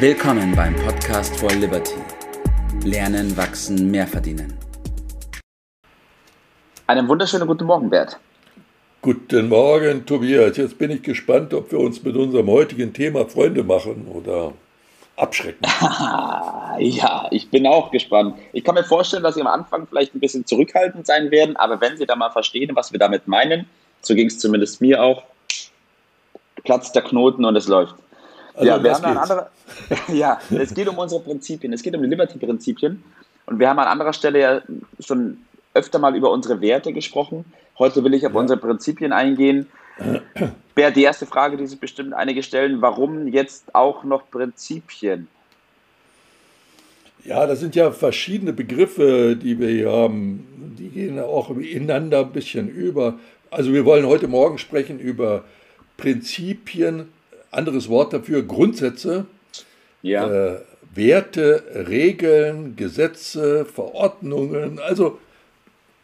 Willkommen beim Podcast for Liberty. Lernen, wachsen, mehr verdienen. Einen wunderschönen guten Morgen, Bert. Guten Morgen, Tobias. Jetzt bin ich gespannt, ob wir uns mit unserem heutigen Thema Freunde machen oder abschrecken. ja, ich bin auch gespannt. Ich kann mir vorstellen, dass Sie am Anfang vielleicht ein bisschen zurückhaltend sein werden, aber wenn Sie da mal verstehen, was wir damit meinen, so ging es zumindest mir auch, platzt der Knoten und es läuft. Also ja, wir haben eine andere, ja, es geht um unsere Prinzipien, es geht um die Liberty-Prinzipien und wir haben an anderer Stelle ja schon öfter mal über unsere Werte gesprochen. Heute will ich auf ja. unsere Prinzipien eingehen. Wäre die erste Frage, die sich bestimmt einige stellen, warum jetzt auch noch Prinzipien? Ja, das sind ja verschiedene Begriffe, die wir hier haben. Die gehen auch ineinander ein bisschen über. Also wir wollen heute Morgen sprechen über Prinzipien, anderes Wort dafür, Grundsätze, ja. äh, Werte, Regeln, Gesetze, Verordnungen, also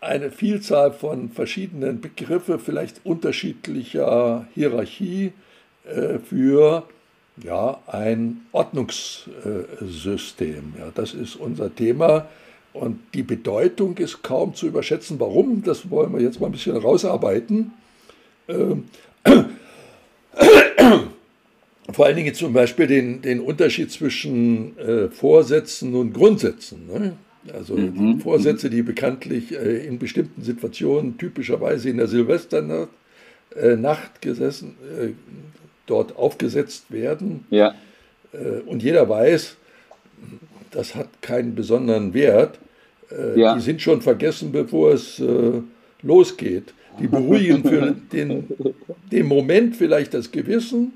eine Vielzahl von verschiedenen Begriffe, vielleicht unterschiedlicher Hierarchie äh, für ja, ein Ordnungssystem. Ja, das ist unser Thema. Und die Bedeutung ist kaum zu überschätzen. Warum? Das wollen wir jetzt mal ein bisschen rausarbeiten. Ähm, vor allen Dingen zum Beispiel den, den Unterschied zwischen äh, Vorsätzen und Grundsätzen. Ne? Also mhm. Vorsätze, die bekanntlich äh, in bestimmten Situationen, typischerweise in der Silvesternacht äh, Nacht gesessen, äh, dort aufgesetzt werden. Ja. Äh, und jeder weiß, das hat keinen besonderen Wert. Äh, ja. Die sind schon vergessen, bevor es losgeht. Die beruhigen für den, den Moment vielleicht das Gewissen,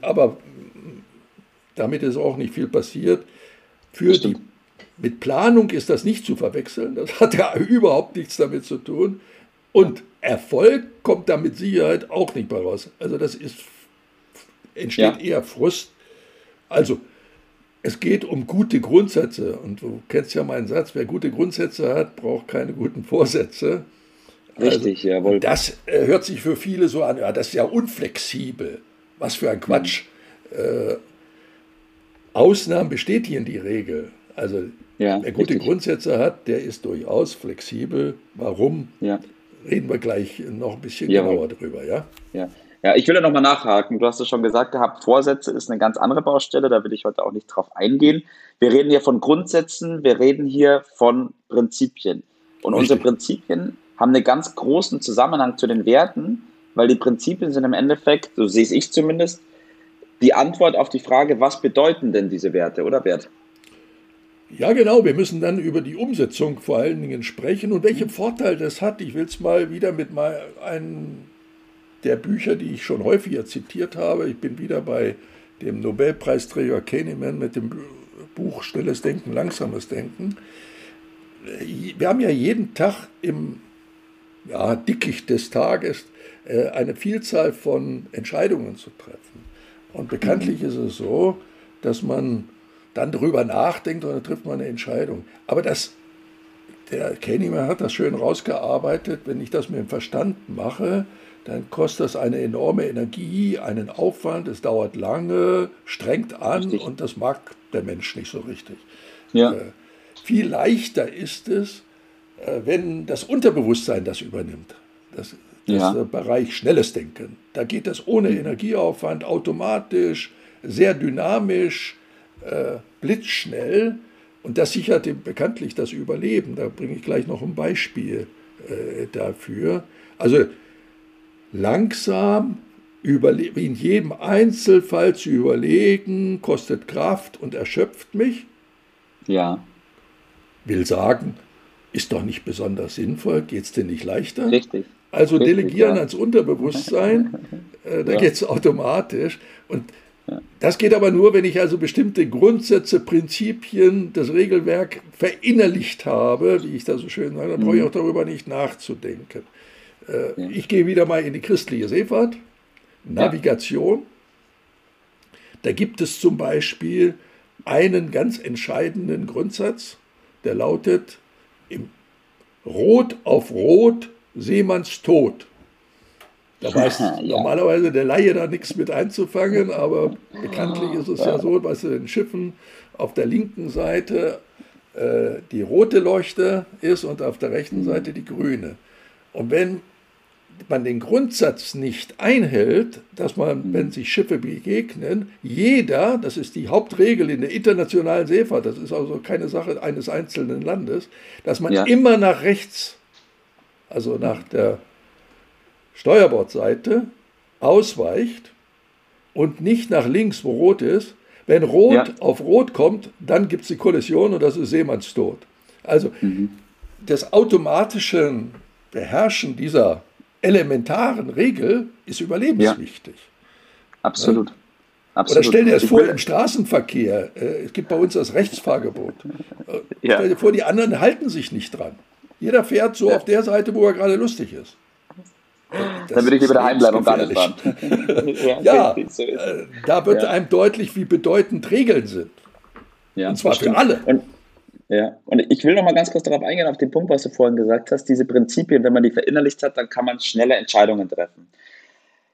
aber damit ist auch nicht viel passiert. Für die mit Planung ist das nicht zu verwechseln, das hat ja überhaupt nichts damit zu tun. Und Erfolg kommt da mit Sicherheit auch nicht bei raus. Also das ist, entsteht ja. eher Frust. Also es geht um gute Grundsätze. Und du kennst ja meinen Satz, wer gute Grundsätze hat, braucht keine guten Vorsätze. Richtig, also, jawohl. Das äh, hört sich für viele so an, ja, das ist ja unflexibel. Was für ein Quatsch. Äh, Ausnahmen bestätigen die Regel. Also ja, wer gute richtig. Grundsätze hat, der ist durchaus flexibel. Warum? Ja. Reden wir gleich noch ein bisschen ja. genauer drüber, ja? Ja. Ja, ich will ja nochmal nachhaken. Du hast es schon gesagt gehabt, Vorsätze ist eine ganz andere Baustelle, da will ich heute auch nicht drauf eingehen. Wir reden hier von Grundsätzen, wir reden hier von Prinzipien. Und Richtig. unsere Prinzipien haben einen ganz großen Zusammenhang zu den Werten, weil die Prinzipien sind im Endeffekt, so sehe ich zumindest, die Antwort auf die Frage, was bedeuten denn diese Werte, oder Wert? Ja, genau. Wir müssen dann über die Umsetzung vor allen Dingen sprechen und welchen Vorteil das hat. Ich will es mal wieder mit mal einem der Bücher, die ich schon häufiger zitiert habe. Ich bin wieder bei dem Nobelpreisträger Kahneman mit dem Buch Schnelles Denken, Langsames Denken. Wir haben ja jeden Tag im ja, Dickicht des Tages äh, eine Vielzahl von Entscheidungen zu treffen. Und bekanntlich mhm. ist es so, dass man dann darüber nachdenkt und dann trifft man eine Entscheidung. Aber das, der Kahneman hat das schön rausgearbeitet, wenn ich das mit dem Verstand mache, dann kostet das eine enorme Energie, einen Aufwand, es dauert lange, strengt an richtig. und das mag der Mensch nicht so richtig. Ja. Äh, viel leichter ist es, wenn das Unterbewusstsein das übernimmt. Das, das ja. Bereich schnelles Denken. Da geht das ohne mhm. Energieaufwand automatisch, sehr dynamisch, äh, blitzschnell und das sichert ihm bekanntlich das Überleben. Da bringe ich gleich noch ein Beispiel äh, dafür. Also langsam in jedem Einzelfall zu überlegen, kostet Kraft und erschöpft mich. Ja. Will sagen, ist doch nicht besonders sinnvoll, geht es denn nicht leichter? Richtig. Also Richtig, delegieren ja. ans Unterbewusstsein, äh, da ja. geht es automatisch. Und das geht aber nur, wenn ich also bestimmte Grundsätze, Prinzipien, das Regelwerk verinnerlicht habe, wie ich da so schön sage, dann brauche ich mhm. auch darüber nicht nachzudenken. Äh, ich gehe wieder mal in die christliche Seefahrt, Navigation. Da gibt es zum Beispiel einen ganz entscheidenden Grundsatz, der lautet, im Rot auf Rot, Seemanns Tod. Da weiß ja. normalerweise der Laie da nichts mit einzufangen, aber bekanntlich ist es ja, ja so, was in Schiffen auf der linken Seite äh, die rote Leuchte ist und auf der rechten mhm. Seite die grüne. Und wenn man den Grundsatz nicht einhält, dass man, mhm. wenn sich Schiffe begegnen, jeder, das ist die Hauptregel in der internationalen Seefahrt, das ist also keine Sache eines einzelnen Landes, dass man ja. immer nach rechts, also nach der Steuerbordseite, ausweicht und nicht nach links, wo rot ist. Wenn rot ja. auf rot kommt, dann gibt es die Kollision und das ist Seemannstod. Also mhm. das automatische Beherrschen dieser elementaren Regel ist überlebenswichtig. Ja. Absolut. Ja? Absolut. Oder stell dir das vor im Straßenverkehr. Äh, es gibt bei uns das Rechtsfahrgebot. Ja. Stell dir vor, die anderen halten sich nicht dran. Jeder fährt so auf der Seite, wo er gerade lustig ist. Das Dann würde ich lieber daheim bleiben und gar nicht fahren. ja, äh, da wird einem deutlich, wie bedeutend Regeln sind. Und zwar für alle. Und ja, und ich will noch mal ganz kurz darauf eingehen, auf den Punkt, was du vorhin gesagt hast. Diese Prinzipien, wenn man die verinnerlicht hat, dann kann man schnelle Entscheidungen treffen.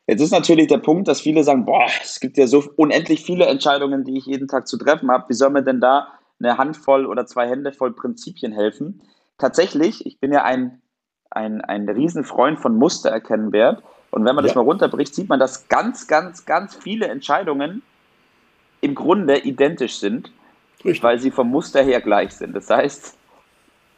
Jetzt ist natürlich der Punkt, dass viele sagen, boah, es gibt ja so unendlich viele Entscheidungen, die ich jeden Tag zu treffen habe. Wie soll mir denn da eine Handvoll oder zwei Hände voll Prinzipien helfen? Tatsächlich, ich bin ja ein, ein, ein Riesenfreund von Mustererkennwert. Und wenn man ja. das mal runterbricht, sieht man, dass ganz, ganz, ganz viele Entscheidungen im Grunde identisch sind Richtig. weil sie vom Muster her gleich sind. Das heißt,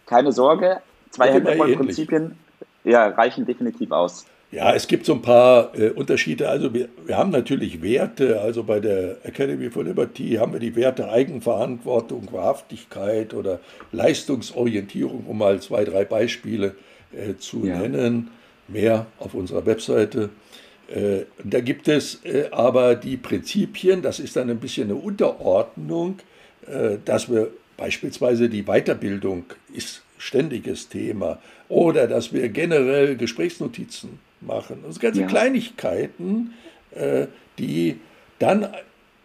keine Sorge, zwei Hände voll Prinzipien ja, reichen definitiv aus. Ja, es gibt so ein paar äh, Unterschiede. Also wir, wir haben natürlich Werte. Also bei der Academy for Liberty haben wir die Werte Eigenverantwortung, Wahrhaftigkeit oder Leistungsorientierung, um mal zwei, drei Beispiele äh, zu ja. nennen. Mehr auf unserer Webseite. Äh, da gibt es äh, aber die Prinzipien, das ist dann ein bisschen eine Unterordnung dass wir beispielsweise die Weiterbildung ist ständiges Thema oder dass wir generell Gesprächsnotizen machen. Das sind ganze ja. Kleinigkeiten, äh, die dann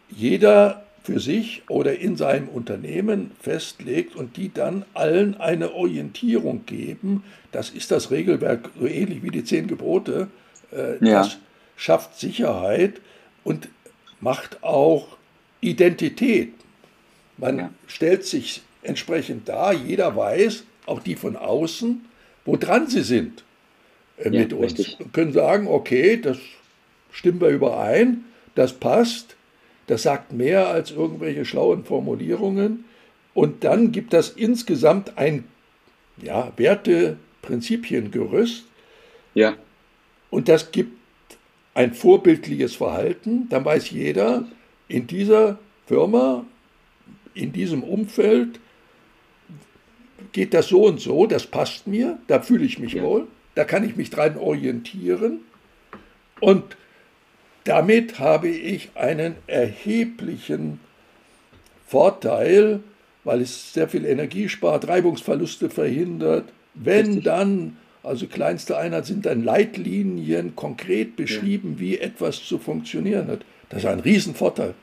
jeder für sich oder in seinem Unternehmen festlegt und die dann allen eine Orientierung geben. Das ist das Regelwerk, so ähnlich wie die zehn Gebote. Äh, ja. Das schafft Sicherheit und macht auch Identität. Man ja. stellt sich entsprechend dar, jeder weiß, auch die von außen, wo dran sie sind äh, ja, mit uns. Richtig. Und können sagen, okay, das stimmen wir überein, das passt, das sagt mehr als irgendwelche schlauen Formulierungen. Und dann gibt das insgesamt ein ja, Werte-Prinzipiengerüst. Ja. Und das gibt ein vorbildliches Verhalten. Dann weiß jeder, in dieser Firma in diesem Umfeld geht das so und so, das passt mir, da fühle ich mich ja. wohl, da kann ich mich dran orientieren und damit habe ich einen erheblichen Vorteil, weil es sehr viel Energie spart, Reibungsverluste verhindert. Wenn Richtig. dann, also kleinste Einheit sind dann Leitlinien konkret beschrieben, ja. wie etwas zu funktionieren hat. Das ist ein Riesenvorteil.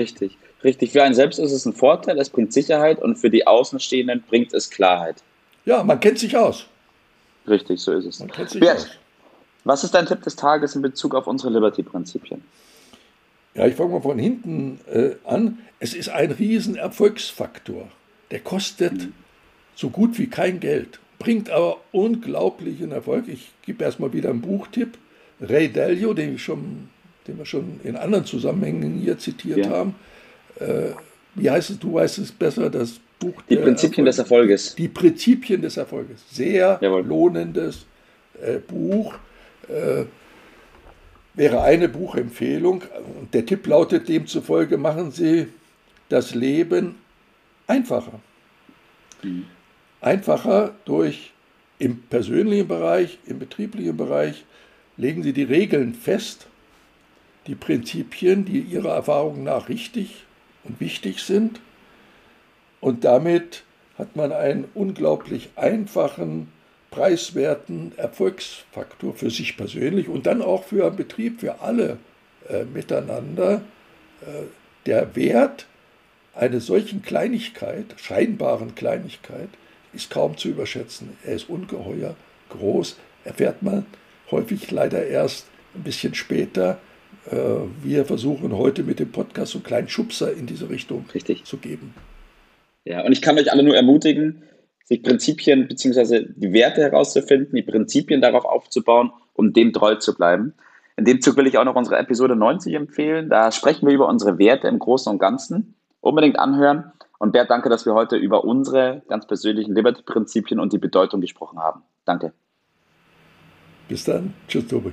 Richtig. Richtig, für einen selbst ist es ein Vorteil, es bringt Sicherheit und für die Außenstehenden bringt es Klarheit. Ja, man kennt sich aus. Richtig, so ist es. Man kennt sich Bert, aus. Was ist dein Tipp des Tages in Bezug auf unsere Liberty-Prinzipien? Ja, ich fange mal von hinten äh, an. Es ist ein Riesenerfolgsfaktor. Der kostet mhm. so gut wie kein Geld, bringt aber unglaublichen Erfolg. Ich gebe erstmal wieder einen Buchtipp. Ray Dalio, den, ich schon, den wir schon in anderen Zusammenhängen hier zitiert ja. haben, äh, wie heißt es, du weißt es besser, das Buch. Die Prinzipien Erfolg, des Erfolges. Die Prinzipien des Erfolges. Sehr Jawohl. lohnendes äh, Buch. Äh, wäre eine Buchempfehlung. Und der Tipp lautet demzufolge, machen Sie das Leben einfacher. Mhm. Einfacher durch im persönlichen Bereich, im betrieblichen Bereich, legen Sie die Regeln fest, die Prinzipien, die Ihrer Erfahrung nach richtig und wichtig sind. Und damit hat man einen unglaublich einfachen, preiswerten Erfolgsfaktor für sich persönlich und dann auch für einen Betrieb, für alle äh, miteinander. Äh, der Wert einer solchen Kleinigkeit, scheinbaren Kleinigkeit, ist kaum zu überschätzen. Er ist ungeheuer groß, erfährt man häufig leider erst ein bisschen später. Äh, wir versuchen heute mit dem Podcast so einen kleinen Schubser in diese Richtung Richtig. zu geben. Ja, und ich kann euch alle nur ermutigen, sich Prinzipien bzw. die Werte herauszufinden, die Prinzipien darauf aufzubauen, um dem treu zu bleiben. In dem Zug will ich auch noch unsere Episode 90 empfehlen. Da sprechen wir über unsere Werte im Großen und Ganzen. Unbedingt anhören. Und Bert, danke, dass wir heute über unsere ganz persönlichen Liberty-Prinzipien und die Bedeutung gesprochen haben. Danke. Bis dann. Tschüss, Tobi.